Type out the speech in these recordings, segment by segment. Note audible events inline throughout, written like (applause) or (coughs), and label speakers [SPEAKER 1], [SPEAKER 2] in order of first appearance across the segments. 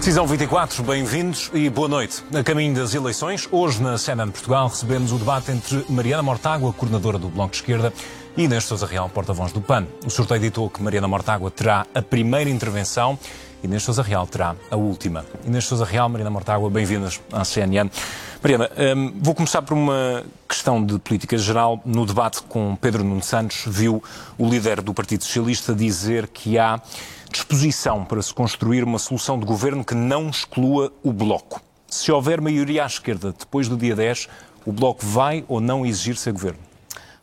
[SPEAKER 1] Decisão 24, bem-vindos e boa noite. A caminho das eleições, hoje na CNN Portugal recebemos o debate entre Mariana Mortágua, coordenadora do Bloco de Esquerda, e Inês Sousa Real, porta-voz do PAN. O sorteio ditou que Mariana Mortágua terá a primeira intervenção Inês Sousa Real terá a última. Inês Sousa Real, Mariana Mortágua, bem-vindas à CNN. Mariana, hum, vou começar por uma questão de política geral. No debate com Pedro Nuno Santos, viu o líder do Partido Socialista dizer que há disposição para se construir uma solução de governo que não exclua o Bloco. Se houver maioria à esquerda depois do dia 10, o Bloco vai ou não exigir ser governo?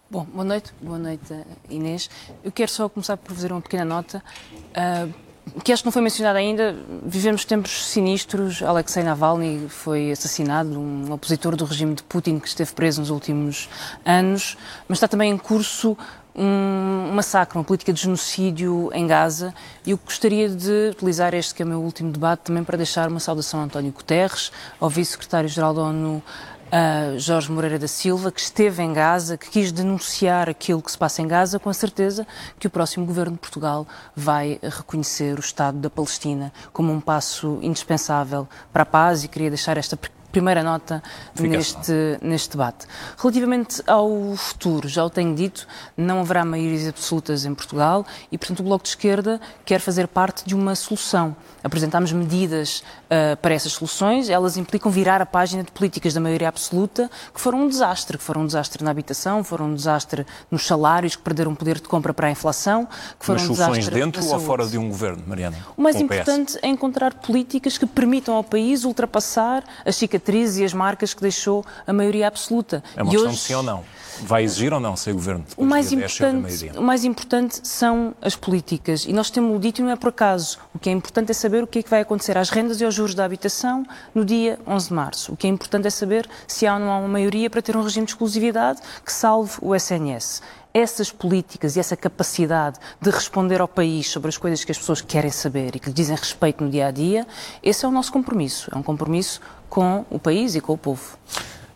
[SPEAKER 2] Bom, boa noite, boa noite Inês. Eu quero só começar por fazer uma pequena nota. Uh, que acho que não foi mencionado ainda, vivemos tempos sinistros. Alexei Navalny foi assassinado, um opositor do regime de Putin que esteve preso nos últimos anos, mas está também em curso um massacre, uma política de genocídio em Gaza. E eu gostaria de utilizar este, que é o meu último debate, também para deixar uma saudação a António Guterres, ao vice-secretário-geral da ONU, uh, Jorge Moreira da Silva, que esteve em Gaza, que quis denunciar aquilo que se passa em Gaza, com a certeza que o próximo governo de Portugal vai reconhecer o Estado da Palestina como um passo indispensável para a paz e queria deixar esta primeira nota neste, neste debate. Relativamente ao futuro, já o tenho dito, não haverá maiorias absolutas em Portugal e, portanto, o Bloco de Esquerda quer fazer parte de uma solução. Apresentámos medidas uh, para essas soluções, elas implicam virar a página de políticas da maioria absoluta que foram um desastre, que foram um desastre na habitação, foram um desastre nos salários, que perderam poder de compra para a inflação, que foram
[SPEAKER 1] Mas
[SPEAKER 2] um
[SPEAKER 1] soluções dentro ou fora de um governo, Mariana?
[SPEAKER 2] O mais importante é encontrar políticas que permitam ao país ultrapassar as cicatrizes e as marcas que deixou a maioria absoluta.
[SPEAKER 1] É uma
[SPEAKER 2] e
[SPEAKER 1] questão
[SPEAKER 2] hoje...
[SPEAKER 1] de sim ou não. Vai exigir ou não ser governo?
[SPEAKER 2] O mais, importante, o mais importante são as políticas. E nós temos dito e não é por acaso. O que é importante é saber o que é que vai acontecer às rendas e aos juros da habitação no dia 11 de março. O que é importante é saber se há ou não há uma maioria para ter um regime de exclusividade que salve o SNS essas políticas e essa capacidade de responder ao país sobre as coisas que as pessoas querem saber e que lhe dizem respeito no dia a dia, esse é o nosso compromisso. É um compromisso com o país e com o povo.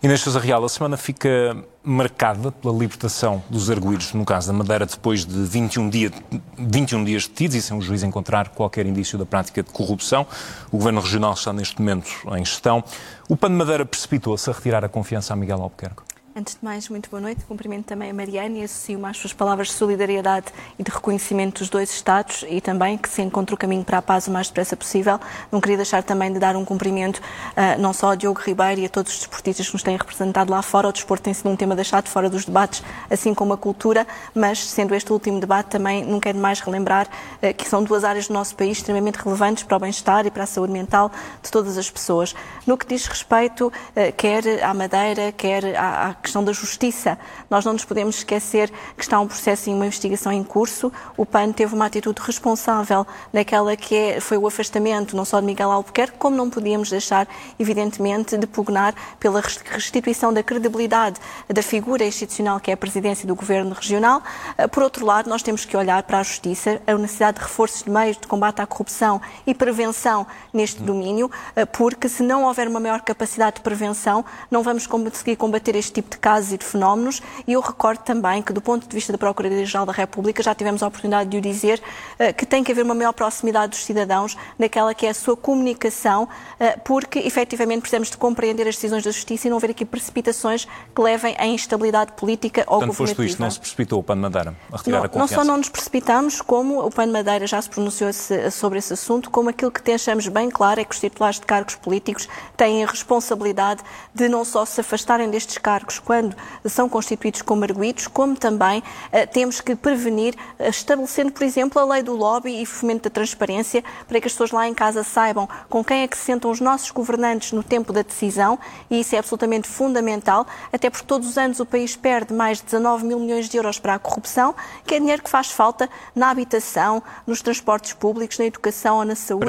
[SPEAKER 1] Inês Sousa Real, a semana fica marcada pela libertação dos arguídos, no caso da Madeira, depois de 21, dia, 21 dias detidos e sem o juiz encontrar qualquer indício da prática de corrupção. O Governo Regional está neste momento em gestão. O PAN de Madeira precipitou-se a retirar a confiança a Miguel Albuquerque?
[SPEAKER 3] Antes de mais, muito boa noite. Cumprimento também a Mariana e associo às suas palavras de solidariedade e de reconhecimento dos dois Estados e também que se encontre o caminho para a paz o mais depressa possível. Não queria deixar também de dar um cumprimento uh, não só a Diogo Ribeiro e a todos os desportistas que nos têm representado lá fora. O desporto tem sido um tema deixado fora dos debates, assim como a cultura, mas sendo este o último debate, também não quero mais relembrar uh, que são duas áreas do nosso país extremamente relevantes para o bem-estar e para a saúde mental de todas as pessoas. No que diz respeito, uh, quer à Madeira, quer à, à questão da justiça. Nós não nos podemos esquecer que está um processo e uma investigação em curso. O PAN teve uma atitude responsável naquela que é, foi o afastamento não só de Miguel Albuquerque, como não podíamos deixar, evidentemente, de pugnar pela restituição da credibilidade da figura institucional que é a presidência do Governo Regional. Ah, por outro lado, nós temos que olhar para a justiça, a necessidade de reforços de meios de combate à corrupção e prevenção neste domínio, ah, porque se não houver uma maior capacidade de prevenção, não vamos conseguir combater este tipo de casos e de fenómenos. E eu recordo também que, do ponto de vista da Procuradoria-Geral da República, já tivemos a oportunidade de o dizer, uh, que tem que haver uma maior proximidade dos cidadãos naquela que é a sua comunicação, uh, porque efetivamente precisamos de compreender as decisões da Justiça e não haver aqui precipitações que levem à instabilidade política ou
[SPEAKER 1] Portanto,
[SPEAKER 3] governativa.
[SPEAKER 1] foste isto, não se precipitou o PAN de Madeira a retirar
[SPEAKER 3] não,
[SPEAKER 1] a confiança?
[SPEAKER 3] Não só não nos precipitamos, como o PAN de Madeira já se pronunciou sobre esse assunto, como aquilo que deixamos bem claro é que os titulares de cargos políticos têm a responsabilidade de não só se afastarem destes cargos quando são constituídos como arguídos, como também uh, temos que prevenir, uh, estabelecendo, por exemplo, a lei do lobby e fomento da transparência, para que as pessoas lá em casa saibam com quem é que se sentam os nossos governantes no tempo da decisão, e isso é absolutamente fundamental, até porque todos os anos o país perde mais de 19 mil milhões de euros para a corrupção, que é dinheiro que faz falta na habitação, nos transportes públicos, na educação ou na saúde,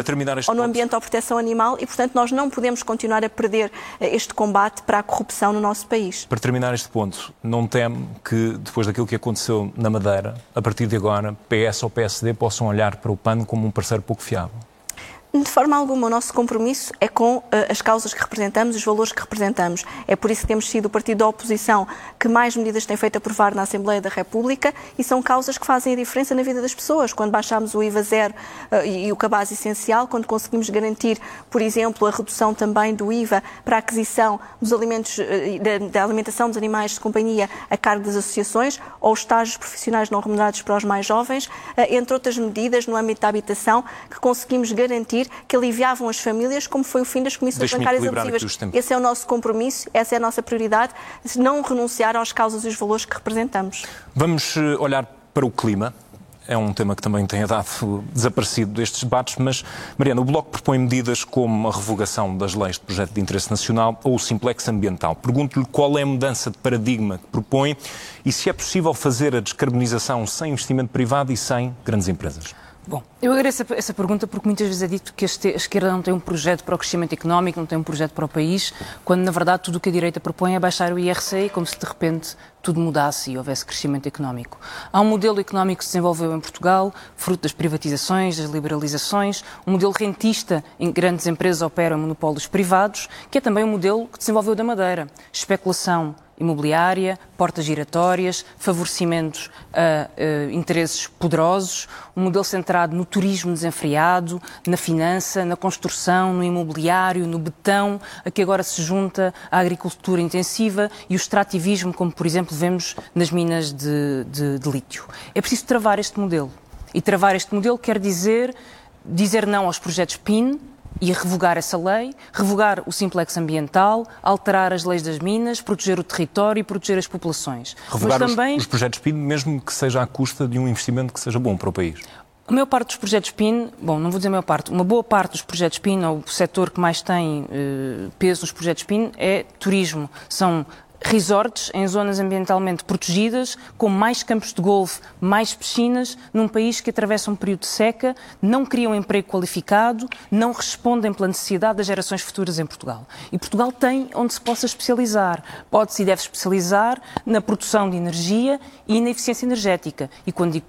[SPEAKER 3] ou no ambiente ou proteção animal, e portanto nós não podemos continuar a perder uh, este combate para a corrupção no nosso país.
[SPEAKER 1] Para terminar este ponto, não teme que, depois daquilo que aconteceu na Madeira, a partir de agora, PS ou PSD possam olhar para o PAN como um parceiro pouco fiável?
[SPEAKER 3] De forma alguma, o nosso compromisso é com uh, as causas que representamos, os valores que representamos. É por isso que temos sido o partido da oposição que mais medidas tem feito aprovar na Assembleia da República e são causas que fazem a diferença na vida das pessoas. Quando baixámos o IVA zero uh, e, e, o cabaz essencial, quando conseguimos garantir, por exemplo, a redução também do IVA para a aquisição dos alimentos, uh, da, da alimentação dos animais de companhia a cargo das associações ou estágios profissionais não remunerados para os mais jovens, entre outras medidas no âmbito da habitação, que conseguimos garantir que aliviavam as famílias, como foi o fim das comissões bancárias abusivas. Esse é o nosso compromisso, essa é a nossa prioridade, não renunciar às causas e os valores que representamos.
[SPEAKER 1] Vamos eh, olhar para o clima é um tema que também tem dado desaparecido destes debates, mas, Mariana, o Bloco propõe medidas como a revogação das leis de projeto de interesse nacional ou o simplex ambiental. Pergunto-lhe qual é a mudança de paradigma que propõe e se é possível fazer a descarbonização sem investimento privado e sem grandes empresas.
[SPEAKER 2] Bom, eu agradeço essa pergunta porque muitas vezes é dito que a esquerda não tem um projeto para o crescimento económico, não tem um projeto para o país, quando na verdade tudo o que a direita propõe é baixar o IRC, como se de repente tudo mudasse e houvesse crescimento económico. Há um modelo económico que se desenvolveu em Portugal, fruto das privatizações, das liberalizações, um modelo rentista em que grandes empresas operam monopólios privados, que é também um modelo que desenvolveu da Madeira. Especulação imobiliária, portas giratórias, favorecimentos a, a interesses poderosos, um modelo centrado no turismo desenfreado, na finança, na construção, no imobiliário, no betão, a que agora se junta a agricultura intensiva e o extrativismo, como por exemplo vemos nas minas de, de, de lítio. É preciso travar este modelo. E travar este modelo quer dizer dizer não aos projetos PIN, e revogar essa lei, revogar o simplex ambiental, alterar as leis das minas, proteger o território e proteger as populações.
[SPEAKER 1] Revogar Mas também... os, os projetos PIN, mesmo que seja à custa de um investimento que seja bom para o país.
[SPEAKER 2] A maior parte dos projetos PIN, bom, não vou dizer a maior parte, uma boa parte dos projetos PIN, ou o setor que mais tem eh, peso nos projetos PIN, é turismo. São resorts em zonas ambientalmente protegidas, com mais campos de golfe, mais piscinas, num país que atravessa um período de seca, não cria um emprego qualificado, não respondem pela necessidade das gerações futuras em Portugal. E Portugal tem onde se possa especializar. Pode-se e deve especializar na produção de energia e na eficiência energética. E quando digo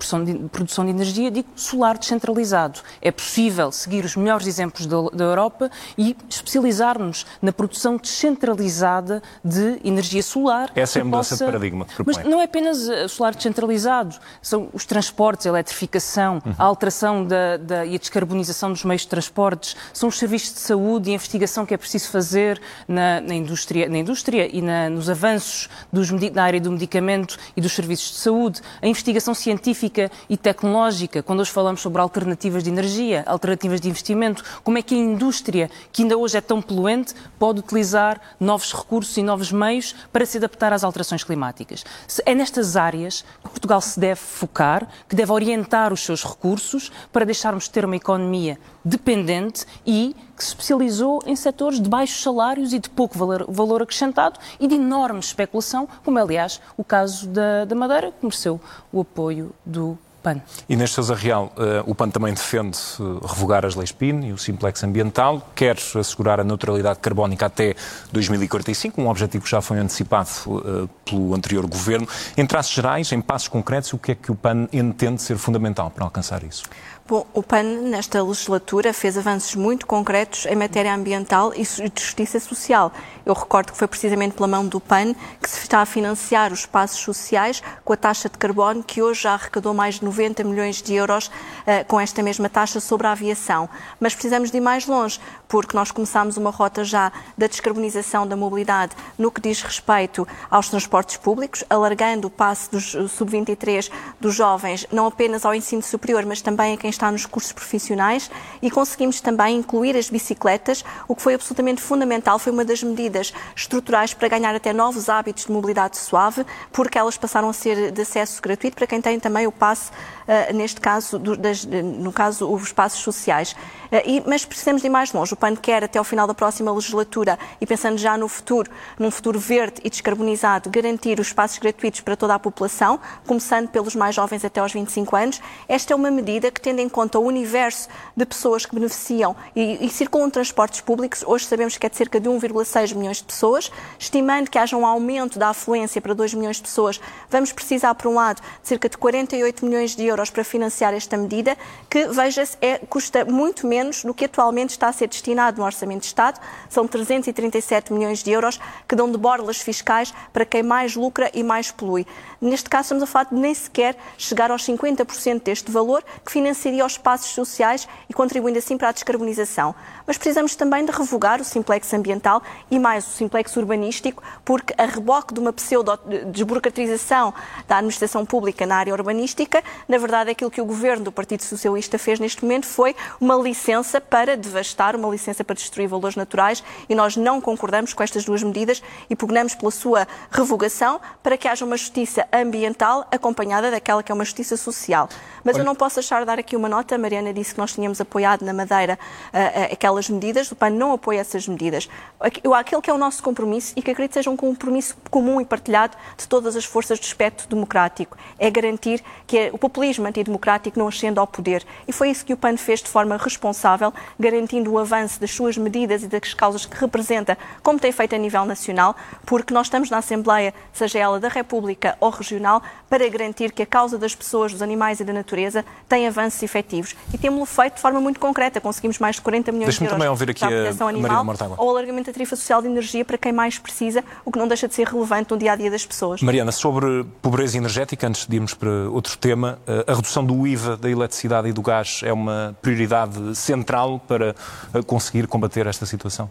[SPEAKER 2] produção de energia, digo solar descentralizado. É possível seguir os melhores exemplos da Europa e especializar-nos na produção descentralizada de energia solar.
[SPEAKER 1] Essa é a mudança possa... de paradigma.
[SPEAKER 2] Mas não é apenas eh, solar descentralizado, são os transportes, a eletrificação, uhum. a alteração da, da, e a descarbonização dos meios de transportes, são os serviços de saúde e a investigação que é preciso fazer na, na indústria, na indústria e na, nos avanços dos, na área do medicamento e dos serviços de saúde, a investigação científica e tecnológica, quando hoje falamos sobre alternativas de energia, alternativas de investimento, como é que a indústria, que ainda hoje é tão poluente, pode utilizar novos recursos e novos meios para se adaptar às alterações climáticas. É nestas áreas que Portugal se deve focar, que deve orientar os seus recursos para deixarmos de ter uma economia dependente e que se especializou em setores de baixos salários e de pouco valor, valor acrescentado e de enorme especulação, como é, aliás, o caso da, da Madeira, que mereceu o apoio do PAN.
[SPEAKER 1] Neste Sousa Real, uh, o PAN também defende uh, revogar as leis PIN e o simplex ambiental, quer assegurar a neutralidade carbónica até 2045, um objetivo que já foi antecipado uh, pelo anterior governo. Em traços gerais, em passos concretos, o que é que o PAN entende ser fundamental para alcançar isso?
[SPEAKER 3] Bom, o PAN, nesta legislatura, fez avanços muito concretos em matéria ambiental e de justiça social. Eu recordo que foi precisamente pela mão do PAN que se está a financiar os espaços sociais com a taxa de carbono, que hoje já arrecadou mais de 90 milhões de euros uh, com esta mesma taxa sobre a aviação. Mas precisamos de ir mais longe, porque nós começámos uma rota já da descarbonização da mobilidade no que diz respeito aos transportes públicos, alargando o passe dos sub-23 dos jovens, não apenas ao ensino superior, mas também a quem está nos cursos profissionais e conseguimos também incluir as bicicletas, o que foi absolutamente fundamental, foi uma das medidas estruturais para ganhar até novos hábitos de mobilidade suave, porque elas passaram a ser de acesso gratuito para quem tem também o passe, uh, neste caso, do, das, no caso, os passos sociais. Uh, e, mas precisamos de ir mais longe. PAN quer, até ao final da próxima legislatura, e pensando já no futuro, num futuro verde e descarbonizado, garantir os passos gratuitos para toda a população, começando pelos mais jovens até aos 25 anos. Esta é uma medida que, tendo em conta o universo de pessoas que beneficiam e, e circulam transportes públicos, hoje sabemos que é de cerca de 1,6 milhões de pessoas, estimando que haja um aumento da afluência para 2 milhões de pessoas, vamos precisar, por um lado, de cerca de 48 milhões de euros para financiar esta medida, que, veja-se, é, custa muito menos do que atualmente está a ser destinado no Orçamento de Estado, são 337 milhões de euros que dão de borlas fiscais para quem mais lucra e mais polui. Neste caso, estamos a falar de nem sequer chegar aos 50% deste valor, que financiaria os espaços sociais e contribuindo assim para a descarbonização. Mas precisamos também de revogar o simplex ambiental e mais o simplex urbanístico, porque a reboque de uma pseudo-desburocratização da administração pública na área urbanística, na verdade, aquilo que o governo do Partido Socialista fez neste momento foi uma licença para devastar, uma licença para destruir valores naturais e nós não concordamos com estas duas medidas e pugnamos pela sua revogação para que haja uma justiça ambiental acompanhada daquela que é uma justiça social. Mas Olha... eu não posso deixar de dar aqui uma nota. A Mariana disse que nós tínhamos apoiado na Madeira uh, aquelas medidas. O PAN não apoia essas medidas. Aquilo que é o nosso compromisso e que acredito seja um compromisso comum e partilhado de todas as forças do espectro democrático é garantir que o populismo antidemocrático não ascenda ao poder. E foi isso que o PAN fez de forma responsável, garantindo o avanço das suas medidas e das causas que representa, como tem feito a nível nacional, porque nós estamos na Assembleia, seja ela da República ou regional, para garantir que a causa das pessoas, dos animais e da natureza tem avanços efetivos. E temos-lo feito de forma muito concreta. Conseguimos mais de 40 milhões de euros
[SPEAKER 1] também ouvir aqui
[SPEAKER 3] para a proteção animal ou alargamento da tarifa social de energia para quem mais precisa, o que não deixa de ser relevante no dia-a-dia -dia das pessoas.
[SPEAKER 1] Mariana, sobre pobreza energética, antes de irmos para outro tema, eh, a redução do IVA da eletricidade e do gás é uma prioridade central para eh, conseguir combater esta situação?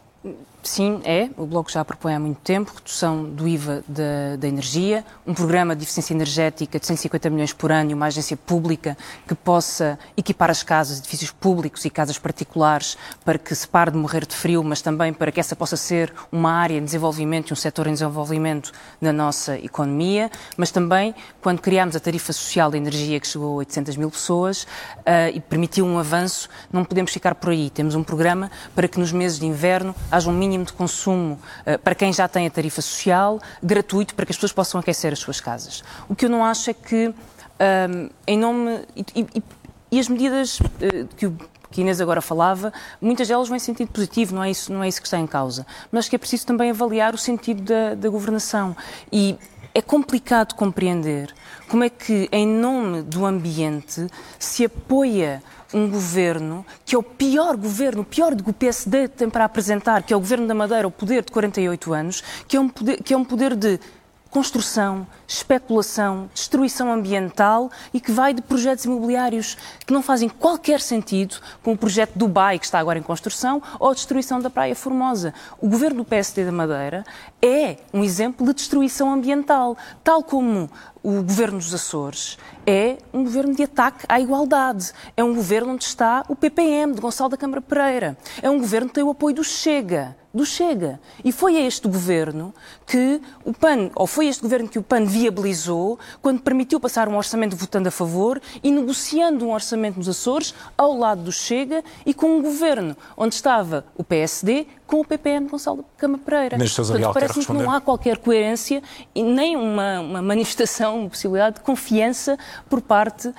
[SPEAKER 2] Sim, é. O Bloco já propõe há muito tempo redução do IVA da, da, energia, um programa de eficiência energética de 150 milhões por ano uma agência pública que possa equipar as casas, edifícios públicos e casas particulares para que se pare de morrer de frio, mas também para que essa possa ser uma área em desenvolvimento e um setor em desenvolvimento na nossa economia. Mas também, quando criámos a tarifa social da energia, que chegou a 800 mil pessoas uh, e permitiu um avanço, não podemos ficar por aí. Temos um programa para que nos meses de inverno haja um mínimo de consumo uh, para quem já tem a tarifa social, gratuito, para que as pessoas possam aquecer as suas casas. O que eu não acho é que, ehm, em nome. E, as medidas uh, que o que Inês agora falava, muitas delas vão em sentido positivo, não é isso, não é isso que está em causa. Mas que é preciso também avaliar o sentido da, da governação. E é complicado compreender como é que, em nome do ambiente, se apoia um governo que é o pior governo, o pior que o PSD tem para apresentar, que é o governo da Madeira, o poder de 48 anos, que é um poder, que é um poder de construção, especulação, destruição ambiental e que vai de projetos imobiliários que não fazem qualquer sentido com o projeto Dubai, que está agora em construção, ou a destruição da Praia Formosa. O governo do PSD da Madeira é um exemplo de destruição ambiental, tal como o governo dos Açores é um governo de ataque à igualdade. É um governo onde está o PPM, de Gonçalo da Câmara Pereira. É um governo que tem o apoio do Chega do Chega. E foi este governo que o PAN, ou foi este governo que o PAN viabilizou quando permitiu passar um orçamento votando a favor e negociando um orçamento nos Açores ao lado do Chega e com um governo onde estava o PSD com o PPM Gonçalo Cama Pereira.
[SPEAKER 1] Portanto,
[SPEAKER 2] parece-me que não há qualquer coerência e nem uma, uma manifestação, uma possibilidade de confiança por parte uh,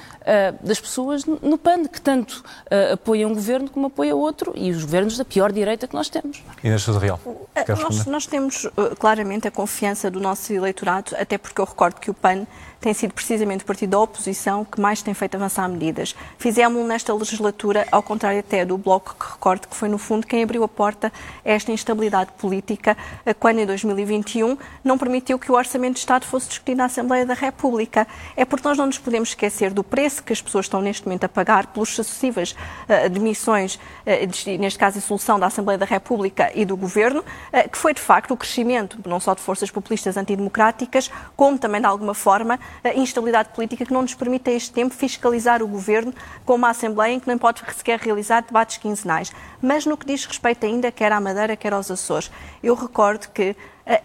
[SPEAKER 2] das pessoas no PAN, que tanto uh, apoia um governo como apoia outro e os governos da pior direita que nós temos.
[SPEAKER 1] Inês Sousa Real.
[SPEAKER 3] Nós, nós, temos uh, claramente a confiança do nosso eleitorado, até porque eu recordo que o PAN tem sido precisamente o partido da oposição que mais tem feito avançar medidas. Fizemos nesta legislatura, ao contrário até do Bloco, que recordo que foi, no fundo, quem abriu a porta a esta instabilidade política, quando em 2021 não permitiu que o Orçamento de Estado fosse discutido na Assembleia da República. É porque nós não nos podemos esquecer do preço que as pessoas estão neste momento a pagar pelas sucessivas uh, demissões, uh, neste caso a solução da Assembleia da República e do Governo, uh, que foi de facto o crescimento não só de forças populistas antidemocráticas, como também de alguma forma instabilidade política que não nos permite a este tempo fiscalizar o governo com uma Assembleia em que não pode sequer realizar debates quinzenais. Mas no que diz respeito ainda quer à Madeira, quer aos Açores, eu recordo que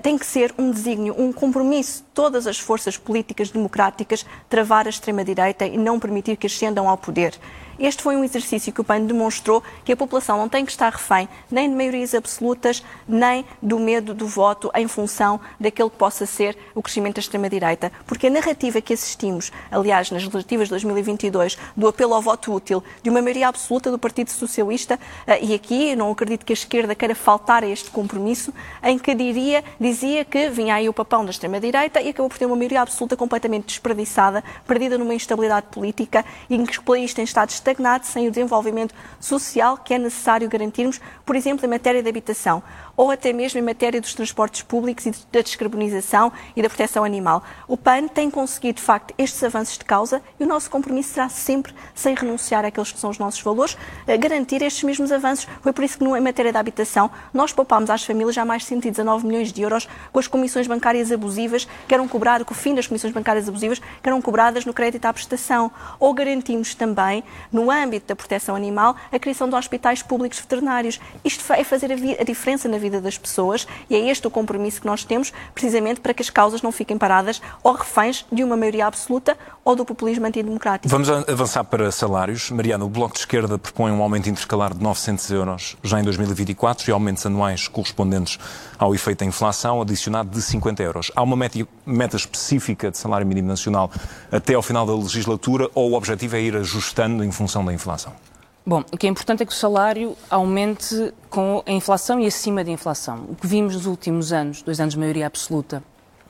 [SPEAKER 3] tem que ser um desígnio, um compromisso de todas as forças políticas democráticas travar a extrema-direita e não permitir que ascendam ao poder. Este foi um exercício que o PAN demonstrou que a população não tem que estar refém nem de maiorias absolutas, nem do medo do voto em função daquele que possa ser o crescimento da extrema-direita. Porque a narrativa que assistimos, aliás, nas legislativas de 2022, do apelo ao voto útil, de uma maioria absoluta do Partido Socialista, eh, e aqui não acredito que a esquerda queira faltar a este compromisso, em que diria, dizia que vinha aí o papão da extrema-direita e acabou por ter uma maioria absoluta completamente desperdiçada, perdida numa instabilidade política em que o país tem estado estagnado sem o desenvolvimento social que é necessário garantirmos, por exemplo, em matéria de habitação ou até mesmo em matéria dos transportes públicos e da descarbonização e da proteção animal. O PAN tem conseguido, de facto, estes avanços de causa e o nosso compromisso será sempre, sem renunciar àqueles que são os nossos valores, garantir estes mesmos avanços. Foi por isso que, em matéria de habitação, nós poupámos às famílias já mais de 119 milhões de euros com as comissões bancárias abusivas que eram cobradas, com o fim das comissões bancárias abusivas que eram cobradas no crédito à prestação. Ou garantimos também, no âmbito da proteção animal, a criação de hospitais públicos veterinários. Isto é fazer a, diferença na vida vida das pessoas e é este o compromisso que nós temos, precisamente para que as causas não fiquem paradas ou reféns de uma maioria absoluta ou do populismo antidemocrático.
[SPEAKER 1] Vamos avançar para salários. Mariana, o Bloco de Esquerda propõe um aumento intercalar de 900 euros já em 2024 e aumentos anuais correspondentes ao efeito da inflação, adicionado de 50 euros. Há uma meta, específica de salário mínimo nacional até ao final da legislatura ou o objetivo é ir ajustando em função da inflação?
[SPEAKER 2] Bom, o que é importante é que o salário aumente com a inflação e acima da inflação. O que vimos nos últimos anos, dois anos de maioria absoluta,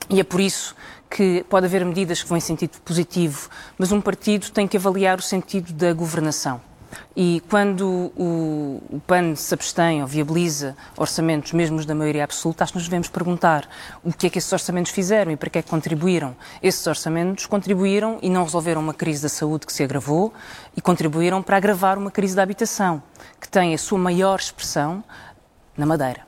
[SPEAKER 2] e é por isso que pode haver medidas que vão em sentido positivo, mas um partido tem que avaliar o sentido da governação. E quando o, o PAN se abstém ou viabiliza orçamentos, mesmo da maioria absoluta, acho que nos devemos perguntar o que é que esses orçamentos fizeram e para que é que contribuíram. Esses orçamentos contribuíram e não resolveram uma crise da saúde que se agravou e contribuíram para agravar uma crise da habitação, que tem a sua maior expressão na Madeira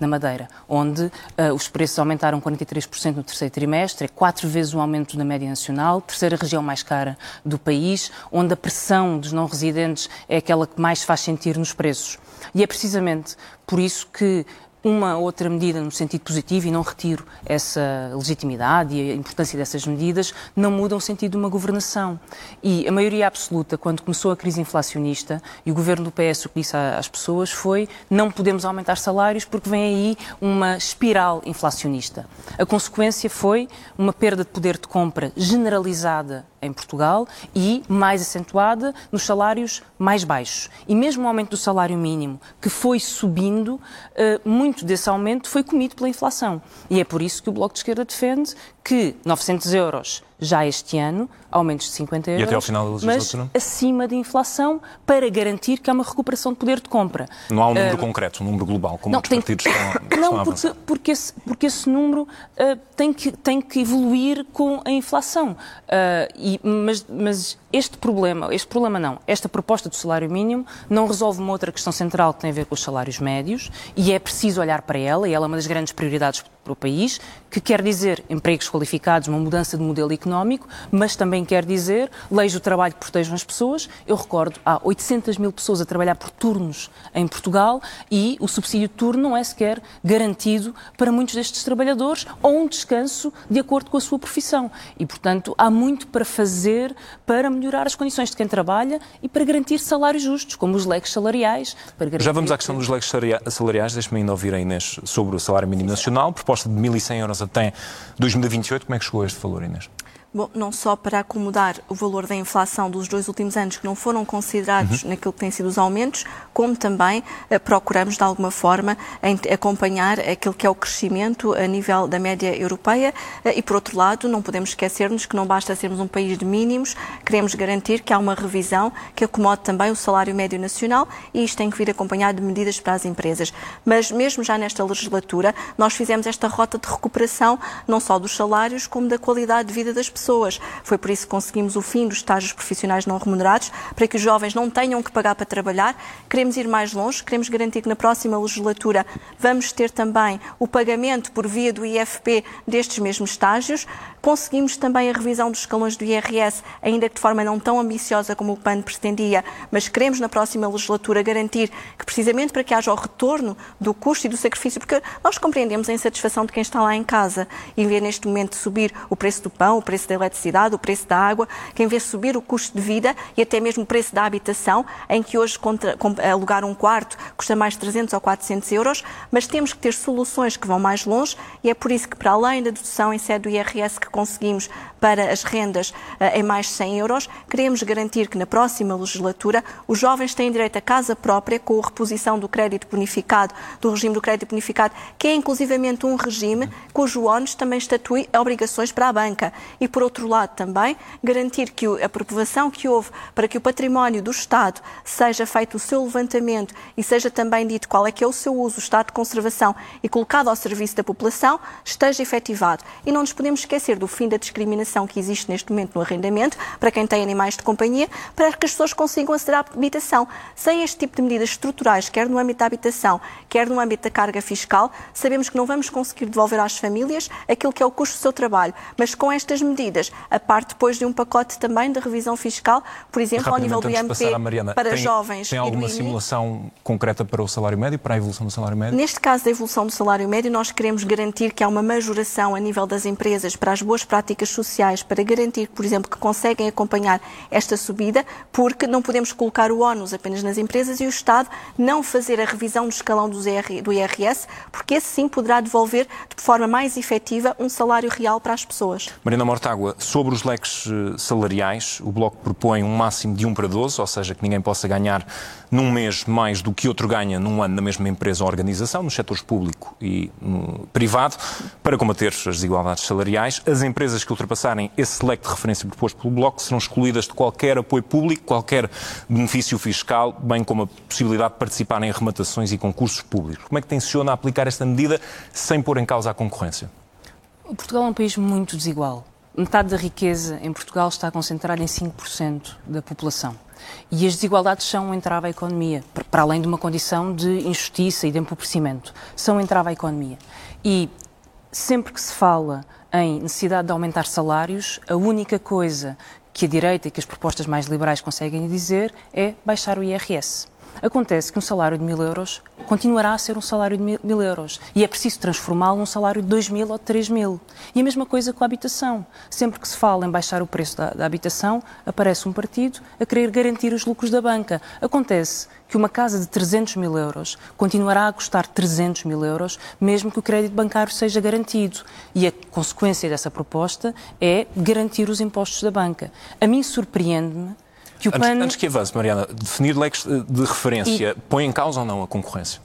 [SPEAKER 2] na Madeira, onde uh, os preços aumentaram 43% no terceiro trimestre, é quatro vezes o aumento da média nacional, terceira região mais cara do país, onde a pressão dos não residentes é aquela que mais faz sentir nos preços. E é precisamente por isso que uma outra medida no sentido positivo, e não retiro essa legitimidade e a importância dessas medidas, não muda o sentido de uma governação. E a maioria absoluta, quando começou a crise inflacionista, e o governo do PS o que disse às pessoas foi não podemos aumentar salários porque vem aí uma espiral inflacionista. A consequência foi uma perda de poder de compra generalizada em Portugal e mais acentuada nos salários mais baixos. E mesmo o aumento do salário mínimo, que foi subindo, eh, muito desse aumento foi comido pela inflação. E é por isso que o Bloco de Esquerda defende que 900 euros já este ano, aumentos de 50 euros,
[SPEAKER 1] e até ao final da
[SPEAKER 2] legislatura? mas acima da inflação, para garantir que há uma recuperação de poder de compra.
[SPEAKER 1] Não há um número uh, concreto, um número global, como não, os tem, partidos estão, (coughs) estão
[SPEAKER 2] Não, porque, porque, esse, porque esse número uh, tem, que, tem que evoluir com a inflação. Uh, e, mas, mas este problema, este problema não, esta proposta do salário mínimo não resolve uma outra questão central que tem a ver com os salários médios e é preciso olhar para ela, e ela é uma das grandes prioridades para o país, que quer dizer empregos qualificados, uma mudança de modelo económico, mas também quer dizer leis do trabalho que protejam as pessoas. Eu recordo, há 800 mil pessoas a trabalhar por turnos em Portugal e o subsídio de turno não é sequer garantido para muitos destes trabalhadores ou um descanso de acordo com a sua profissão. E, portanto, há muito para fazer para melhorar as condições de quem trabalha e para garantir salários justos, como os leques salariais.
[SPEAKER 1] Já vamos à questão dos leques salariais. Deixe-me ainda ouvir a Inês sobre o salário mínimo nacional, proposta de 1.100 euros até 2028. Como é que chegou a este valor, Inês?
[SPEAKER 3] Bom, não só para acomodar o valor da inflação dos dois últimos anos que não foram considerados uhum. naquilo que têm sido os aumentos, como também uh, procuramos, de alguma forma, acompanhar aquilo que é o crescimento a nível da média europeia uh, e, por outro lado, não podemos esquecer-nos que não basta sermos um país de mínimos, queremos garantir que há uma revisão que acomode também o salário médio nacional e isto tem que vir acompanhado de medidas para as empresas. Mas mesmo já nesta legislatura, nós fizemos esta rota de recuperação não só dos salários, como da qualidade de vida das pessoas pessoas. Foi por isso que conseguimos o fim dos estágios profissionais não remunerados, para que os jovens não tenham que pagar para trabalhar. Queremos ir mais longe, queremos garantir que na próxima legislatura vamos ter também o pagamento por via do IFP destes mesmos estágios. Conseguimos também a revisão dos escalões do IRS, ainda que de forma não tão ambiciosa como o PAN pretendia, mas queremos na próxima legislatura garantir que, precisamente para que haja o retorno do custo e do sacrifício, porque nós compreendemos a insatisfação de quem está lá em casa e vê neste momento subir o preço do pão, o preço da eletricidade, o preço da água, quem vê subir o custo de vida e até mesmo o preço da habitação, em que hoje contra, alugar um quarto custa mais de 300 ou 400 euros, mas temos que ter soluções que vão mais longe e é por isso que, para além da dedução em sede do IRS que conseguimos para as rendas uh, em mais de 100 euros, queremos garantir que na próxima legislatura os jovens têm direito a casa própria com a reposição do crédito bonificado, do regime do crédito bonificado, que é inclusivamente um regime cujo ONU também estatui obrigações para a banca. E, por outro lado, também garantir que a aprovação que houve para que o património do Estado seja feito o seu levantamento e seja também dito qual é que é o seu uso, o estado de conservação e colocado ao serviço da população, esteja efetivado. E não nos podemos esquecer do fim da discriminação que existe neste momento no arrendamento para quem tem animais de companhia, para que as pessoas consigam aceder à habitação. Sem este tipo de medidas estruturais, quer no âmbito da habitação, quer no âmbito da carga fiscal, sabemos que não vamos conseguir devolver às famílias aquilo que é o custo do seu trabalho. Mas com estas medidas, a parte depois de um pacote também de revisão fiscal, por exemplo, ao nível do IMP para
[SPEAKER 1] tem,
[SPEAKER 3] jovens.
[SPEAKER 1] Tem alguma simulação concreta para o salário médio, para a evolução do salário médio?
[SPEAKER 3] Neste caso da evolução do salário médio, nós queremos garantir que há uma majoração a nível das empresas para as boas práticas sociais, para garantir, por exemplo, que conseguem acompanhar esta subida, porque não podemos colocar o ónus apenas nas empresas e o Estado não fazer a revisão do escalão do IRS, porque esse sim poderá devolver de forma mais efetiva um salário real para as pessoas.
[SPEAKER 1] Marina Mortágua, sobre os leques eh, salariais, o Bloco propõe um máximo de 1 para 12, ou seja, que ninguém possa ganhar num mês mais do que outro ganha num ano na mesma empresa ou organização, nos setores público e privado, para combater as desigualdades salariais. As empresas que ultrapassarem esse leque de referência proposto pelo Bloco serão excluídas de qualquer apoio público, qualquer benefício fiscal, bem como a possibilidade de participar em arrematações e concursos públicos. Como é que tenciona aplicar esta medida sem pôr em causa a concorrência?
[SPEAKER 2] Portugal é um país muito desigual. Metade da riqueza em Portugal está concentrada em 5% da população. E as desigualdades são um entrave à economia, para além de uma condição de injustiça e de empobrecimento. São um entrave à economia. E sempre que se fala em necessidade de aumentar salários, a única coisa que a direita e que as propostas mais liberais conseguem dizer é baixar o IRS. Acontece que um salário de mil euros continuará a ser um salário de mil, euros e é preciso transformá-lo num salário de dois mil ou três mil. E a mesma coisa com a habitação. Sempre que se fala em baixar o preço da, da habitação, aparece um partido a querer garantir os lucros da banca. Acontece que uma casa de 300 mil euros continuará a custar 300 mil euros, mesmo que o crédito bancário seja garantido. E a consequência dessa proposta é garantir os impostos da banca. A mim surpreende-me
[SPEAKER 1] que o antes, Antes que avance, Mariana, definir leques de referência e... põe em causa ou não a concorrência?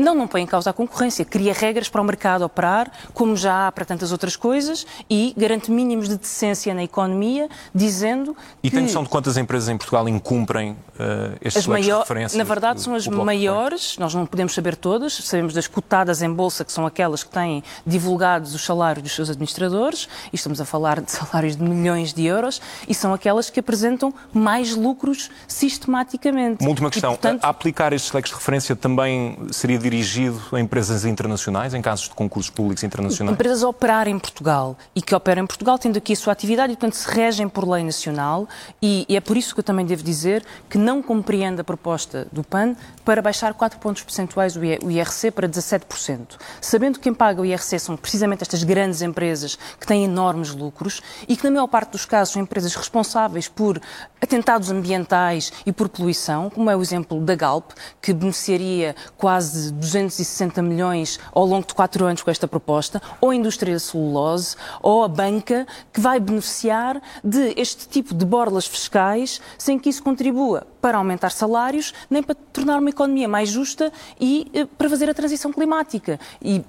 [SPEAKER 2] Não, não põe em causa a concorrência. Cria regras para o mercado operar, como já há para tantas outras coisas, e garante mínimos de decência na economia, dizendo
[SPEAKER 1] e que... E tem noção de quantas empresas em Portugal incumprem uh, estes as de referência?
[SPEAKER 2] Na verdade, são as maiores, nós não podemos saber todas, sabemos das cotadas em bolsa, que são aquelas que têm divulgados os salários dos seus administradores, e estamos a falar de (laughs) salários de milhões de euros, e são aquelas que apresentam mais lucros sistematicamente.
[SPEAKER 1] Uma última questão. E, portanto... Aplicar estes leques de referência também seria dirigido a empresas internacionais, em casos de concursos públicos internacionais?
[SPEAKER 2] Empresas a operar em Portugal e que operam em Portugal, tendo aqui a sua atividade e, portanto, se regem por lei nacional. E, e é por isso que eu também devo dizer que não compreendo a proposta do PAN para baixar 4 pontos percentuais o IRC para 17%. Sabendo que quem paga o IRC são precisamente estas grandes empresas que têm enormes lucros e que, na maior parte dos casos, são empresas responsáveis por atentados ambientais e por poluição, como é o exemplo da Galp, que beneficiaria quase 260 milhões ao longo de quatro anos com esta proposta, ou a indústria celulose, ou a banca, que vai beneficiar de este tipo de borlas fiscais sem que isso contribua para aumentar salários, nem para tornar uma economia mais justa e eh, para fazer a transição climática. E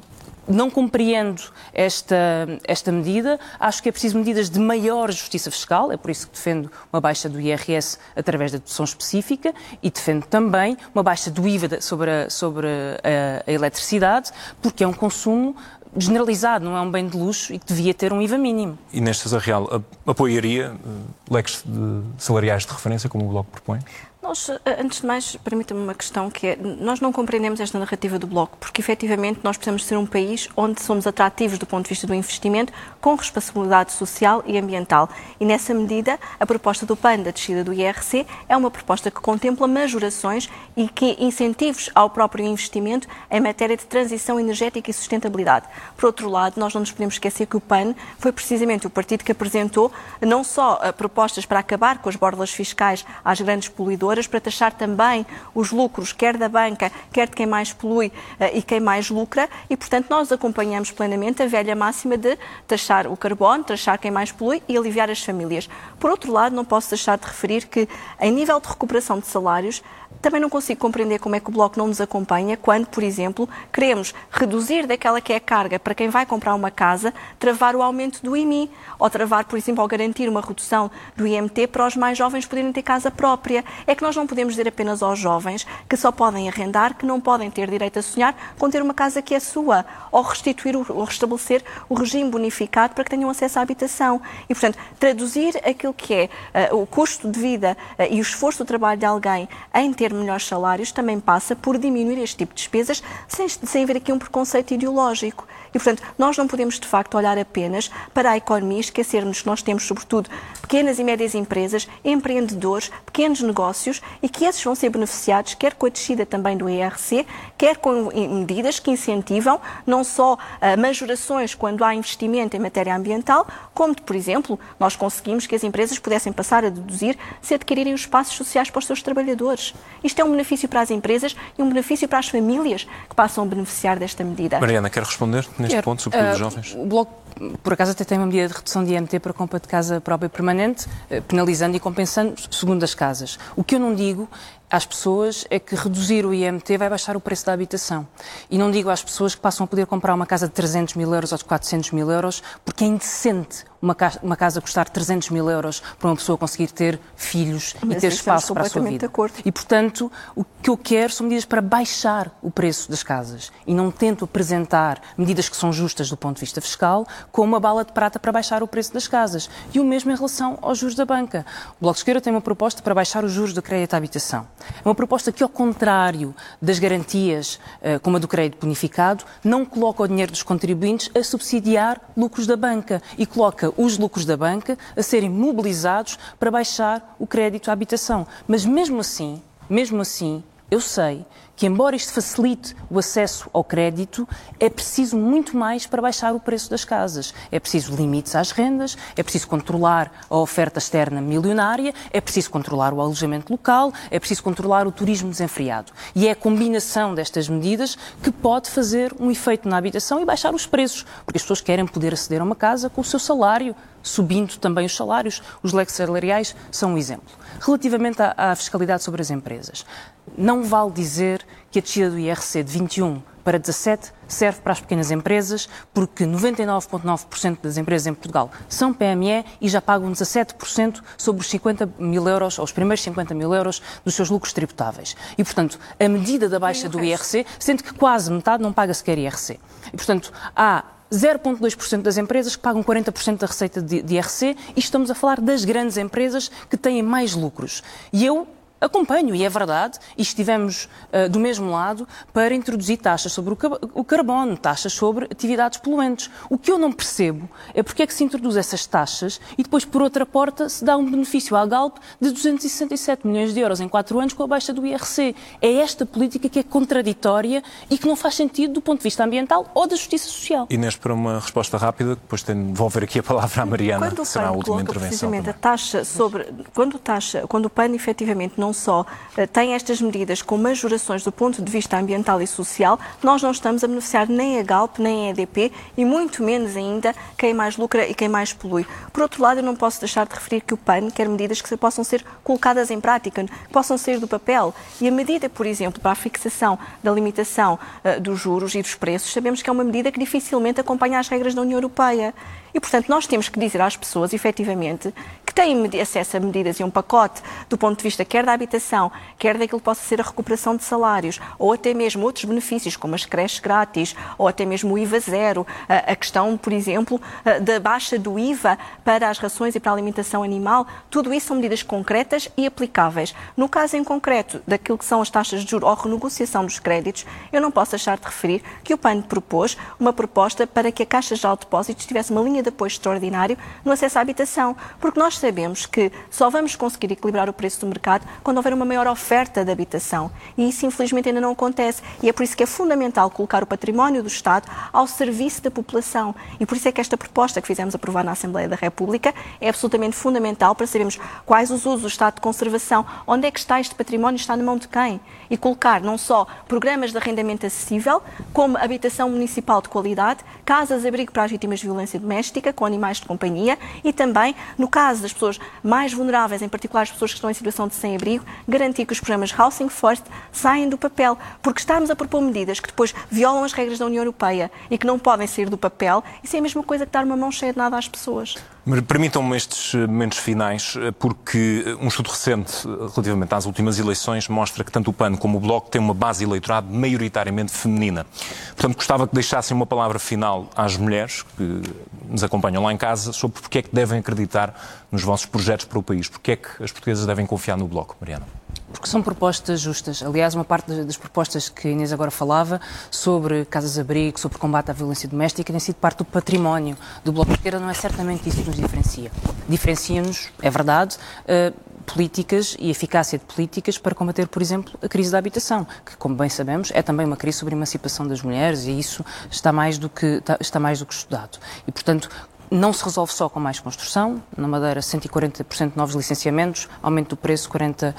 [SPEAKER 2] não compreendo esta, esta medida. Acho que é preciso medidas de maior justiça fiscal, é por isso que defendo uma baixa do IRS através da dedução específica e defendo também uma baixa do IVA sobre a, sobre a, a eletricidade, porque é um consumo generalizado, não é um bem de luxo e que devia ter um IVA mínimo.
[SPEAKER 1] E nesta Real apoiaria leques salariais de referência, como o Bloco propõe?
[SPEAKER 3] Nós, eh, antes de mais, permita-me uma questão que é, nós não compreendemos esta narrativa do Bloco, porque efetivamente nós precisamos ser um país onde somos atrativos do ponto de vista do investimento, com responsabilidade social e ambiental. E nessa medida, a proposta do PAN da descida do IRC é uma proposta que contempla majorações e que incentivos ao próprio investimento em matéria de transição energética e sustentabilidade. Por outro lado, nós não nos podemos esquecer que o PAN foi precisamente o partido que apresentou não só eh, propostas para acabar com as bordas fiscais às grandes poluidoras, para taxar também os lucros, quer da banca, quer de quem mais polui eh, e quem mais lucra, e, portanto, nós acompanhamos plenamente a velha máxima de taxar o carbono, taxar quem mais polui e aliviar as famílias. Por outro lado, não posso deixar de referir que, em nível de recuperação de salários, também não consigo compreender como é que o Bloco não nos acompanha quando, por exemplo, queremos reduzir daquela que é a carga para quem vai comprar uma casa, travar o aumento do IMI, ou travar, por exemplo, ou garantir uma redução do IMT para os mais jovens poderem ter casa própria. É que nós não podemos dizer apenas aos jovens que só podem arrendar, que não podem ter direito a sonhar com ter uma casa que é sua, ou restituir ou restabelecer o regime bonificado para que tenham acesso à habitação. E, portanto, traduzir aquilo que é uh, o custo de vida uh, e o esforço do trabalho de alguém em ter melhores salários também passa por diminuir este tipo de despesas sem, sem haver aqui um preconceito ideológico. E, portanto, nós não podemos, de facto, olhar apenas para a economia e esquecermos que nós temos, sobretudo, pequenas e médias empresas, empreendedores, pequenos negócios e que esses vão ser beneficiados, quer com a descida também do ERC, quer com medidas que incentivam não só uh, majorações quando há investimento em matéria ambiental, como, por exemplo, nós conseguimos que as empresas pudessem passar a deduzir se adquirirem os espaços sociais para os seus trabalhadores. Isto é um benefício para as empresas e um benefício para as famílias que passam a beneficiar desta medida.
[SPEAKER 1] Mariana, quer responder? Neste Quero. ponto, sobretudo uh, os jovens?
[SPEAKER 2] O Bloco, por acaso, até tem uma medida de redução de IMT para compra de casa própria permanente, eh, penalizando e compensando segundo as casas. O que eu não digo às pessoas é que reduzir o IMT vai baixar o preço da habitação. E não digo às pessoas que passam a poder comprar uma casa de 300 mil euros ou de 400 mil euros, porque é indecente uma casa, uma casa custar 300 mil euros para uma pessoa conseguir ter filhos Mas e ter espaço para a sua vida. E, portanto, o que eu quero são medidas para baixar o preço das casas. E não tento apresentar medidas que são justas do ponto de vista fiscal como uma bala de prata para baixar o preço das casas. E o mesmo em relação aos juros da banca. O Bloco de Esquerda tem uma proposta para baixar os juros do crédito à habitação. É uma proposta que, ao contrário das garantias, eh, como a do crédito bonificado, não coloca o dinheiro dos contribuintes a subsidiar lucros da banca e coloca os lucros da banca a serem mobilizados para baixar o crédito à habitação. Mas mesmo assim, mesmo assim, eu sei que, embora isto facilite o acesso ao crédito, é preciso muito mais para baixar o preço das casas. É preciso limites às rendas, é preciso controlar a oferta externa milionária, é preciso controlar o alojamento local, é preciso controlar o turismo desenfreado. E é a combinação destas medidas que pode fazer um efeito na habitação e baixar os preços, porque as pessoas querem poder aceder a uma casa com o seu salário, subindo também os salários. Os leques salariais são um exemplo. Relativamente à, à fiscalidade sobre as empresas, não vale dizer que a descida do IRC de 21 para 17 serve para as pequenas empresas, porque 99,9% das empresas em Portugal são PME e já pagam 17% sobre os 50 mil euros, ou os primeiros 50 mil euros dos seus lucros tributáveis. E, portanto, a medida da baixa do IRC, sendo que quase metade não paga sequer IRC. E, portanto, há 0,2% das empresas que pagam 40% da receita de, IRC e estamos a falar das grandes empresas que têm mais lucros. E eu acompanho, e é verdade, e estivemos uh, do mesmo lado para introduzir taxas sobre o, o, carbono, taxas sobre atividades poluentes. O que eu não percebo é porque é que se introduz essas taxas e depois, por outra porta, se dá um benefício à Galp de 267 milhões de euros em quatro anos com a baixa do IRC. É esta política que é contraditória e que não faz sentido do ponto de vista ambiental ou da justiça social.
[SPEAKER 1] Inês, para uma resposta rápida, depois tenho de devolver aqui a palavra à Mariana,
[SPEAKER 3] quando
[SPEAKER 1] que será a última intervenção.
[SPEAKER 3] Precisamente também. a taxa sobre. Quando, taxa, quando o PAN efetivamente não não só uh, tem estas medidas com majorações do ponto de vista ambiental e social, nós não estamos a beneficiar nem a Galp, nem a EDP e muito menos ainda quem mais lucra e quem mais polui. Por outro lado, eu não posso deixar de referir que o PAN quer medidas que possam ser colocadas em prática, que possam sair do papel. E a medida, por exemplo, para a fixação da limitação uh, dos juros e dos preços, sabemos que é uma medida que dificilmente acompanha as regras da União Europeia. E, portanto, nós temos que dizer às pessoas, efetivamente, que têm acesso a medidas e um pacote do ponto de vista quer da habitação, quer daquilo que possa ser a recuperação de salários, ou até mesmo outros benefícios, como as creches grátis, ou até mesmo o IVA zero, a questão, por exemplo, da baixa do IVA para as rações e para a alimentação animal, tudo isso são medidas concretas e aplicáveis. No caso em concreto daquilo que são as taxas de juros ou renegociação dos créditos, eu não posso deixar de referir que o PAN propôs uma proposta para que a Caixa de Depósitos tivesse uma linha de apoio extraordinário no acesso à habitação, porque nós sabemos que só vamos conseguir equilibrar o preço do mercado quando houver uma maior oferta de habitação. E isso, infelizmente, ainda não acontece. E é por isso que é fundamental colocar o património do Estado ao serviço da população. E por isso é que esta proposta que fizemos aprovar na Assembleia da República é absolutamente fundamental para sabermos quais os usos do Estado de conservação, onde é que está este património, está na mão de quem? E colocar não só programas de arrendamento acessível, como habitação municipal de qualidade, casas de abrigo para as vítimas de violência doméstica, com animais de companhia e também, no caso das pessoas mais vulneráveis, em particular as pessoas que estão em situação de sem-abrigo, garantir que os programas Housing First saem do papel, porque estarmos a propor medidas que depois violam as regras da União Europeia e que não podem sair do papel, isso é a mesma coisa que dar uma mão cheia de nada às pessoas.
[SPEAKER 1] Permitam-me estes momentos finais, porque um estudo recente relativamente às últimas eleições mostra que tanto o PAN como o Bloco têm uma base eleitoral maioritariamente feminina. Portanto, gostava que deixassem uma palavra final às mulheres que nos acompanham lá em casa sobre porque é que devem acreditar nos vossos projetos para o país, porque é que as portuguesas devem confiar no Bloco, Mariana.
[SPEAKER 2] Porque são propostas justas. Aliás, uma parte das propostas que a Inês agora falava sobre casas-abrigo, sobre combate à violência doméstica, tem sido parte do património do Bloco de Esquerda. Não é certamente isso que nos diferencia. Diferencia-nos, é verdade, uh, políticas e eficácia de políticas para combater, por exemplo, a crise da habitação, que, como bem sabemos, é também uma crise sobre a emancipação das mulheres e isso está mais do que, está mais do que estudado. E, portanto, não se resolve só com mais construção. Na Madeira, 140% de novos licenciamentos, aumento do preço 43%.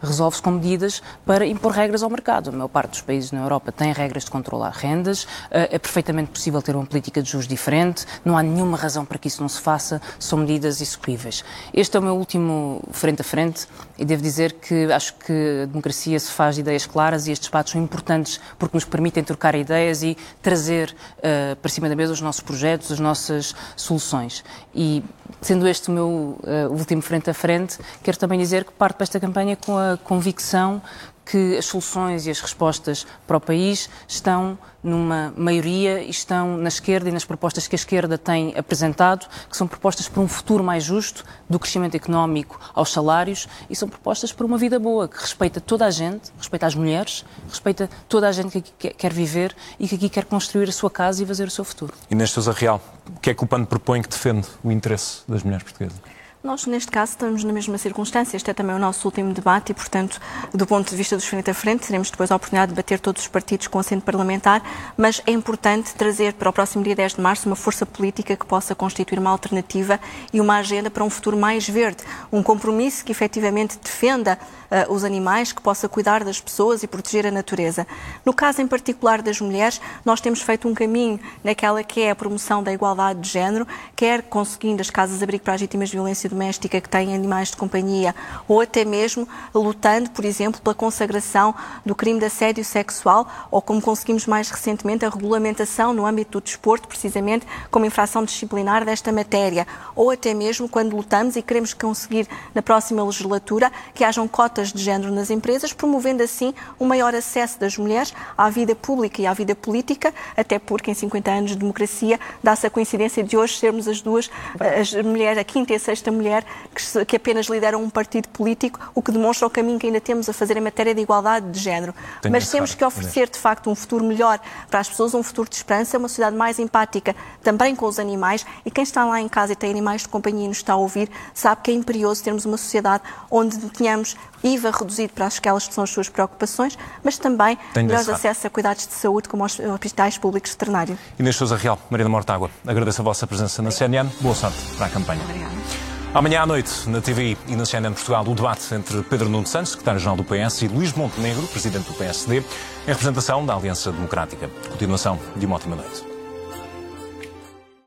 [SPEAKER 2] Resolve-se com medidas para impor regras ao mercado. A maior parte dos países na Europa tem regras de controlar rendas. Eh, é perfeitamente possível ter uma política de juros diferente. Não há nenhuma razão para que isso não se faça. São medidas execuíveis. Este é o meu último frente a frente e devo dizer que acho que a democracia se faz de ideias claras e estes debates são importantes porque nos permitem trocar ideias e trazer uh, para cima da mesa os nossos projetos projetos, as nossas soluções. E, sendo este o meu uh, último frente a frente, quero também dizer que parto para esta campanha com a convicção que as soluções e as respostas para o país estão numa maioria estão na esquerda e nas propostas que a esquerda tem apresentado, que são propostas para um futuro mais justo, do crescimento económico aos salários, e são propostas para uma vida boa, que respeita toda a gente, respeita as mulheres, respeita toda a gente que aqui quer viver e que aqui quer construir a sua casa e fazer o seu futuro.
[SPEAKER 1] Neste Sousa Real, o que é que o PAN propõe que defende o interesse das mulheres portuguesas?
[SPEAKER 3] Nós, neste caso, estamos na mesma circunstância. Este é também o nosso último debate e, portanto, do ponto de vista dos frente a frente, teremos depois a oportunidade de debater todos os partidos com assento parlamentar, mas é importante trazer para o próximo dia 10 de março uma força política que possa constituir uma alternativa e uma agenda para um futuro mais verde, um compromisso que efetivamente defenda uh, os animais, que possa cuidar das pessoas e proteger a natureza. No caso em particular das mulheres, nós temos feito um caminho naquela que é a promoção da igualdade de género, quer conseguindo as casas de abrigo para as vítimas de violência doméstica que têm animais de companhia, ou até mesmo lutando, por exemplo, pela consagração do crime de assédio sexual, ou como conseguimos mais recentemente a regulamentação no âmbito do desporto, precisamente como infração disciplinar desta matéria, ou até mesmo quando lutamos e queremos conseguir na próxima legislatura que hajam cotas de género nas empresas, promovendo assim um maior acesso das mulheres à vida pública e à vida política, até porque em 50 anos de democracia dá-se a coincidência de hoje sermos as duas, as mulheres, a quinta e a sexta mulher mulher que, que, apenas lideram um partido político, o que demonstra o caminho que ainda temos a fazer em matéria de igualdade de género. Tenho Mas temos que oferecer, de facto, um futuro melhor para as pessoas, um futuro de esperança, uma sociedade mais empática também com os animais. E quem está lá em casa e tem animais de companhia e nos está a ouvir, sabe que é imperioso termos uma sociedade onde tenhamos IVA reduzido para aquelas que são as suas preocupações, mas também melhores acessos a cuidados de saúde, como os hospitais públicos veterinários.
[SPEAKER 1] Inês Sousa Real, Maria da Mortágua, agradeço a vossa presença na CNN. Boa sorte para a campanha. Obrigada. Amanhã à noite, na TV e na CNN Portugal, o debate entre Pedro Nuno Santos, secretário-geral do PS, e Luís Montenegro, presidente do PSD, em representação da Aliança Democrática. Continuação de uma ótima noite.